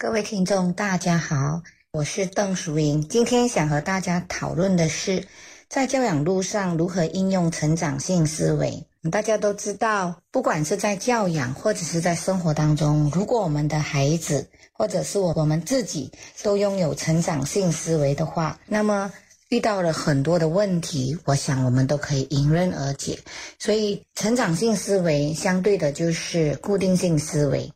各位听众，大家好，我是邓淑莹。今天想和大家讨论的是，在教养路上如何应用成长性思维。大家都知道，不管是在教养或者是在生活当中，如果我们的孩子或者是我我们自己都拥有成长性思维的话，那么遇到了很多的问题，我想我们都可以迎刃而解。所以，成长性思维相对的就是固定性思维。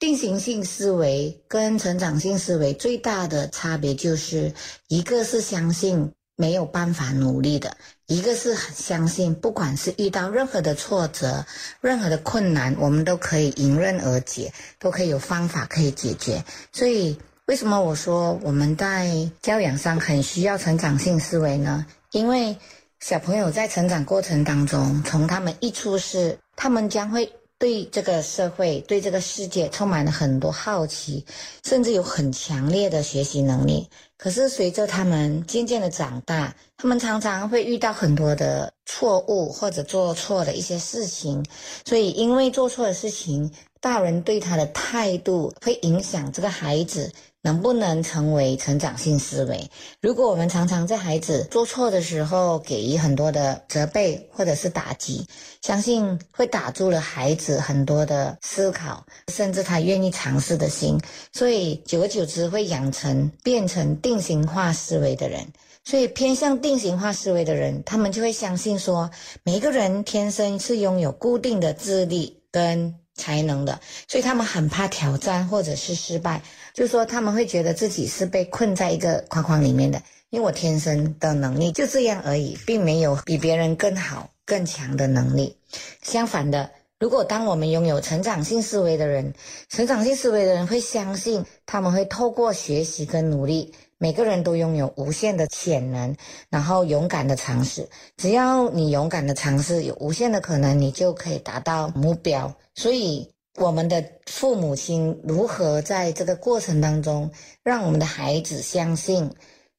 定型性思维跟成长性思维最大的差别就是，一个是相信没有办法努力的，一个是很相信，不管是遇到任何的挫折、任何的困难，我们都可以迎刃而解，都可以有方法可以解决。所以，为什么我说我们在教养上很需要成长性思维呢？因为小朋友在成长过程当中，从他们一出世，他们将会。对这个社会、对这个世界充满了很多好奇，甚至有很强烈的学习能力。可是随着他们渐渐的长大，他们常常会遇到很多的错误或者做错的一些事情。所以，因为做错的事情，大人对他的态度会影响这个孩子。能不能成为成长性思维？如果我们常常在孩子做错的时候给予很多的责备或者是打击，相信会打住了孩子很多的思考，甚至他愿意尝试的心。所以久而久之会养成变成定型化思维的人。所以偏向定型化思维的人，他们就会相信说，每一个人天生是拥有固定的智力跟才能的，所以他们很怕挑战或者是失败。就是说，他们会觉得自己是被困在一个框框里面的，因为我天生的能力就这样而已，并没有比别人更好、更强的能力。相反的，如果当我们拥有成长性思维的人，成长性思维的人会相信，他们会透过学习跟努力，每个人都拥有无限的潜能，然后勇敢的尝试。只要你勇敢的尝试，有无限的可能，你就可以达到目标。所以。我们的父母亲如何在这个过程当中，让我们的孩子相信，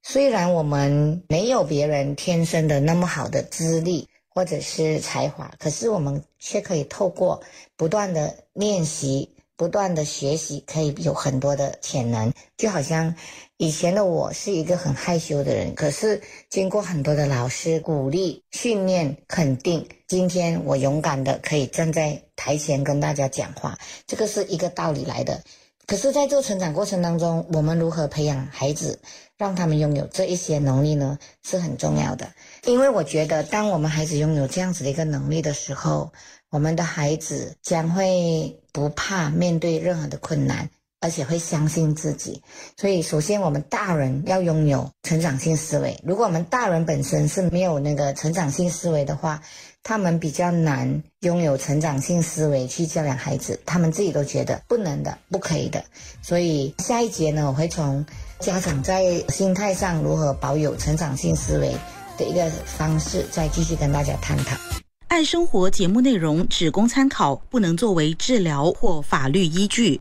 虽然我们没有别人天生的那么好的资历或者是才华，可是我们却可以透过不断的练习。不断的学习可以有很多的潜能，就好像以前的我是一个很害羞的人，可是经过很多的老师鼓励、训练、肯定，今天我勇敢的可以站在台前跟大家讲话，这个是一个道理来的。可是，在这个成长过程当中，我们如何培养孩子，让他们拥有这一些能力呢？是很重要的。因为我觉得，当我们孩子拥有这样子的一个能力的时候，我们的孩子将会不怕面对任何的困难，而且会相信自己。所以，首先我们大人要拥有成长性思维。如果我们大人本身是没有那个成长性思维的话，他们比较难拥有成长性思维去教养孩子。他们自己都觉得不能的、不可以的。所以，下一节呢，我会从家长在心态上如何保有成长性思维的一个方式，再继续跟大家探讨。爱生活节目内容只供参考，不能作为治疗或法律依据。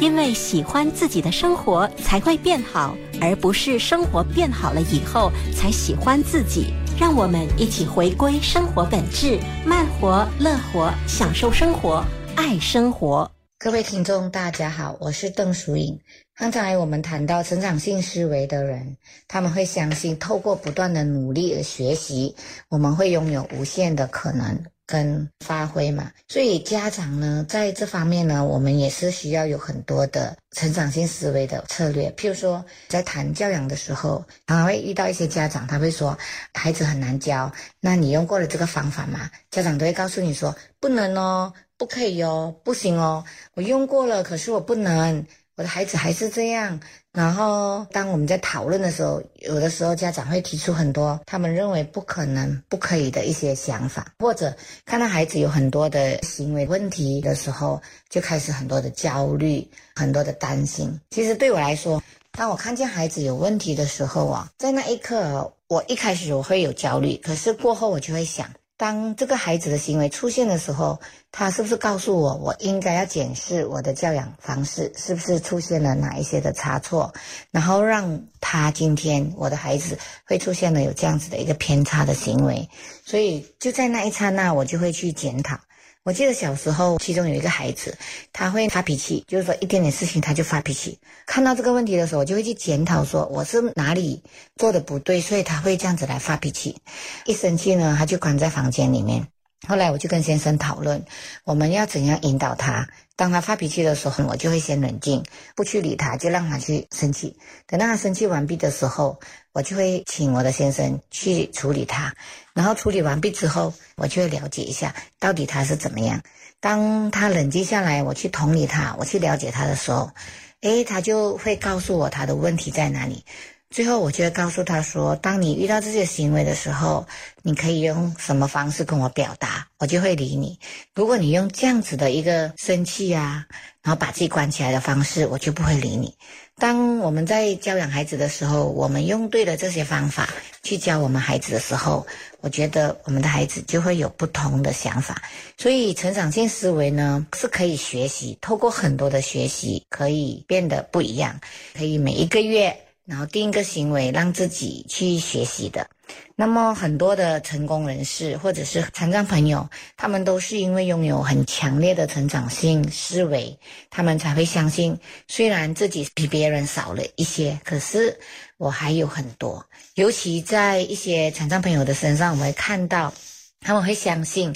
因为喜欢自己的生活才会变好，而不是生活变好了以后才喜欢自己。让我们一起回归生活本质，慢活、乐活，享受生活，爱生活。各位听众，大家好，我是邓淑颖。刚才我们谈到成长性思维的人，他们会相信透过不断的努力而学习，我们会拥有无限的可能跟发挥嘛。所以家长呢，在这方面呢，我们也是需要有很多的成长性思维的策略。譬如说，在谈教养的时候，常常会遇到一些家长，他会说孩子很难教，那你用过了这个方法吗？家长都会告诉你说不能哦。不可以哦，不行哦，我用过了，可是我不能，我的孩子还是这样。然后，当我们在讨论的时候，有的时候家长会提出很多他们认为不可能、不可以的一些想法，或者看到孩子有很多的行为问题的时候，就开始很多的焦虑、很多的担心。其实对我来说，当我看见孩子有问题的时候啊，在那一刻，我一开始我会有焦虑，可是过后我就会想。当这个孩子的行为出现的时候，他是不是告诉我，我应该要检视我的教养方式是不是出现了哪一些的差错，然后让他今天我的孩子会出现了有这样子的一个偏差的行为，所以就在那一刹那，我就会去检讨，我记得小时候，其中有一个孩子，他会发脾气，就是说一点点事情他就发脾气。看到这个问题的时候，我就会去检讨，说我是哪里做的不对，所以他会这样子来发脾气。一生气呢，他就关在房间里面。后来我就跟先生讨论，我们要怎样引导他。当他发脾气的时候，我就会先冷静，不去理他，就让他去生气。等到他生气完毕的时候，我就会请我的先生去处理他。然后处理完毕之后，我就会了解一下到底他是怎么样。当他冷静下来，我去同理他，我去了解他的时候，诶，他就会告诉我他的问题在哪里。最后，我就会告诉他说：“当你遇到这些行为的时候，你可以用什么方式跟我表达，我就会理你。如果你用这样子的一个生气啊，然后把自己关起来的方式，我就不会理你。当我们在教养孩子的时候，我们用对了这些方法去教我们孩子的时候，我觉得我们的孩子就会有不同的想法。所以，成长性思维呢是可以学习，透过很多的学习可以变得不一样，可以每一个月。”然后定一个行为，让自己去学习的。那么很多的成功人士或者是残障朋友，他们都是因为拥有很强烈的成长性思维，他们才会相信，虽然自己比别人少了一些，可是我还有很多。尤其在一些残障朋友的身上，我们会看到，他们会相信。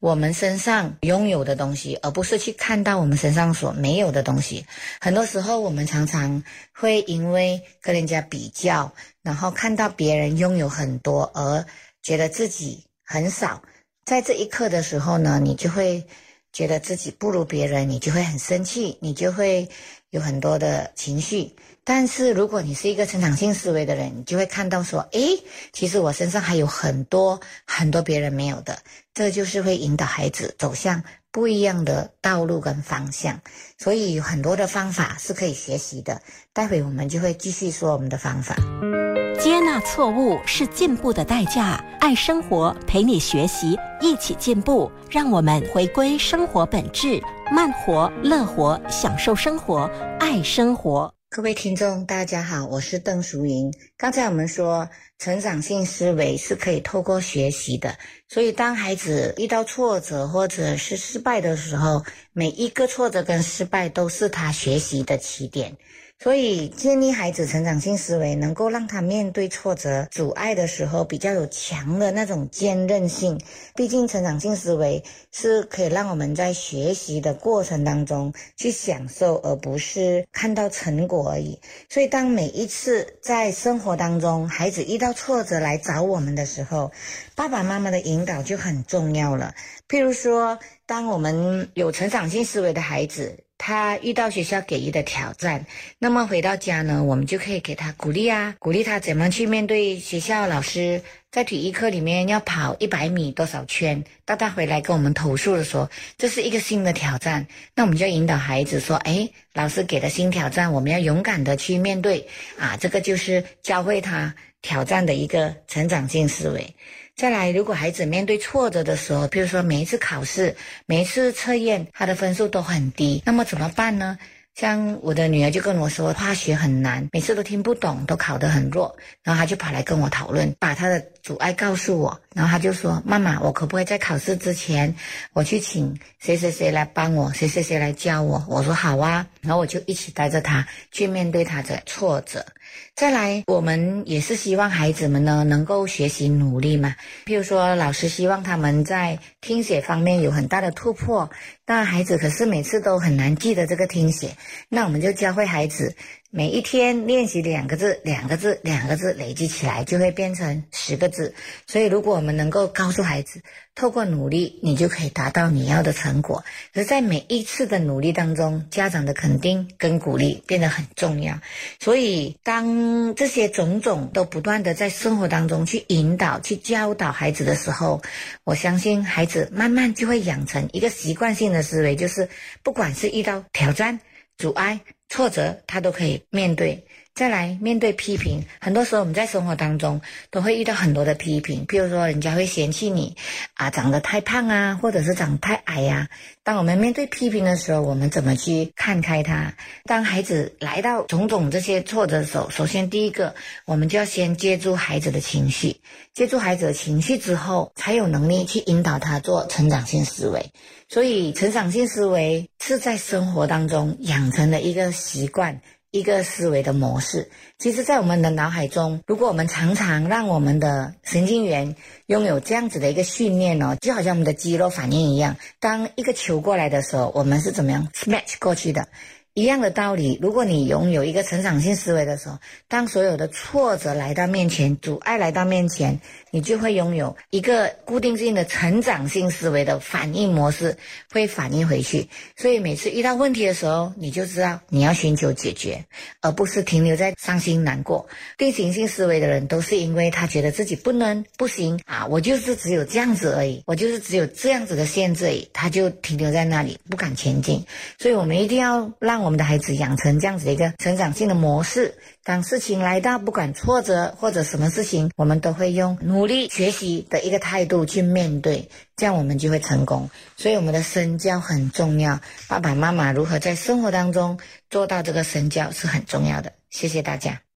我们身上拥有的东西，而不是去看到我们身上所没有的东西。很多时候，我们常常会因为跟人家比较，然后看到别人拥有很多，而觉得自己很少。在这一刻的时候呢，你就会觉得自己不如别人，你就会很生气，你就会有很多的情绪。但是，如果你是一个成长性思维的人，你就会看到说，诶，其实我身上还有很多很多别人没有的。这就是会引导孩子走向不一样的道路跟方向。所以，有很多的方法是可以学习的。待会我们就会继续说我们的方法。接纳错误是进步的代价。爱生活，陪你学习，一起进步。让我们回归生活本质，慢活、乐活，享受生活，爱生活。各位听众，大家好，我是邓淑莹。刚才我们说，成长性思维是可以透过学习的，所以当孩子遇到挫折或者是失败的时候，每一个挫折跟失败都是他学习的起点。所以，建立孩子成长性思维，能够让他面对挫折、阻碍的时候，比较有强的那种坚韧性。毕竟，成长性思维是可以让我们在学习的过程当中去享受，而不是看到成果而已。所以，当每一次在生活当中，孩子遇到挫折来找我们的时候，爸爸妈妈的引导就很重要了。譬如说，当我们有成长性思维的孩子。他遇到学校给予的挑战，那么回到家呢，我们就可以给他鼓励啊，鼓励他怎么去面对学校老师在体育课里面要跑一百米多少圈，当他回来跟我们投诉的时候，这是一个新的挑战，那我们就引导孩子说，哎，老师给的新挑战，我们要勇敢的去面对啊，这个就是教会他挑战的一个成长性思维。再来，如果孩子面对挫折的时候，比如说每一次考试、每一次测验，他的分数都很低，那么怎么办呢？像我的女儿就跟我说，化学很难，每次都听不懂，都考得很弱，然后她就跑来跟我讨论，把她的阻碍告诉我，然后她就说：“妈妈，我可不可以在考试之前，我去请谁谁谁来帮我，谁谁谁来教我？”我说：“好啊。”然后我就一起带着他去面对他的挫折。再来，我们也是希望孩子们呢能够学习努力嘛。譬如说，老师希望他们在听写方面有很大的突破，但孩子可是每次都很难记得这个听写，那我们就教会孩子。每一天练习两个字、两个字、两个字，累积起来就会变成十个字。所以，如果我们能够告诉孩子，透过努力，你就可以达到你要的成果。而在每一次的努力当中，家长的肯定跟鼓励变得很重要。所以，当这些种种都不断的在生活当中去引导、去教导孩子的时候，我相信孩子慢慢就会养成一个习惯性的思维，就是不管是遇到挑战、阻碍。挫折他都可以面对，再来面对批评，很多时候我们在生活当中都会遇到很多的批评，譬如说人家会嫌弃你啊长得太胖啊，或者是长太矮呀。当我们面对批评的时候，我们怎么去看开它？当孩子来到种种这些挫折的时候，首先第一个，我们就要先接住孩子的情绪，接住孩子的情绪之后，才有能力去引导他做成长性思维。所以，成长性思维是在生活当中养成的一个习惯。一个思维的模式，其实，在我们的脑海中，如果我们常常让我们的神经元拥有这样子的一个训练呢，就好像我们的肌肉反应一样，当一个球过来的时候，我们是怎么样 smash 过去的。一样的道理，如果你拥有一个成长性思维的时候，当所有的挫折来到面前，阻碍来到面前，你就会拥有一个固定性的成长性思维的反应模式，会反应回去。所以每次遇到问题的时候，你就知道你要寻求解决，而不是停留在伤心难过。定型性思维的人都是因为他觉得自己不能、不行啊，我就是只有这样子而已，我就是只有这样子的限制，他就停留在那里，不敢前进。所以我们一定要让。我们的孩子养成这样子的一个成长性的模式，当事情来到，不管挫折或者什么事情，我们都会用努力学习的一个态度去面对，这样我们就会成功。所以我们的身教很重要，爸爸妈妈如何在生活当中做到这个身教是很重要的。谢谢大家。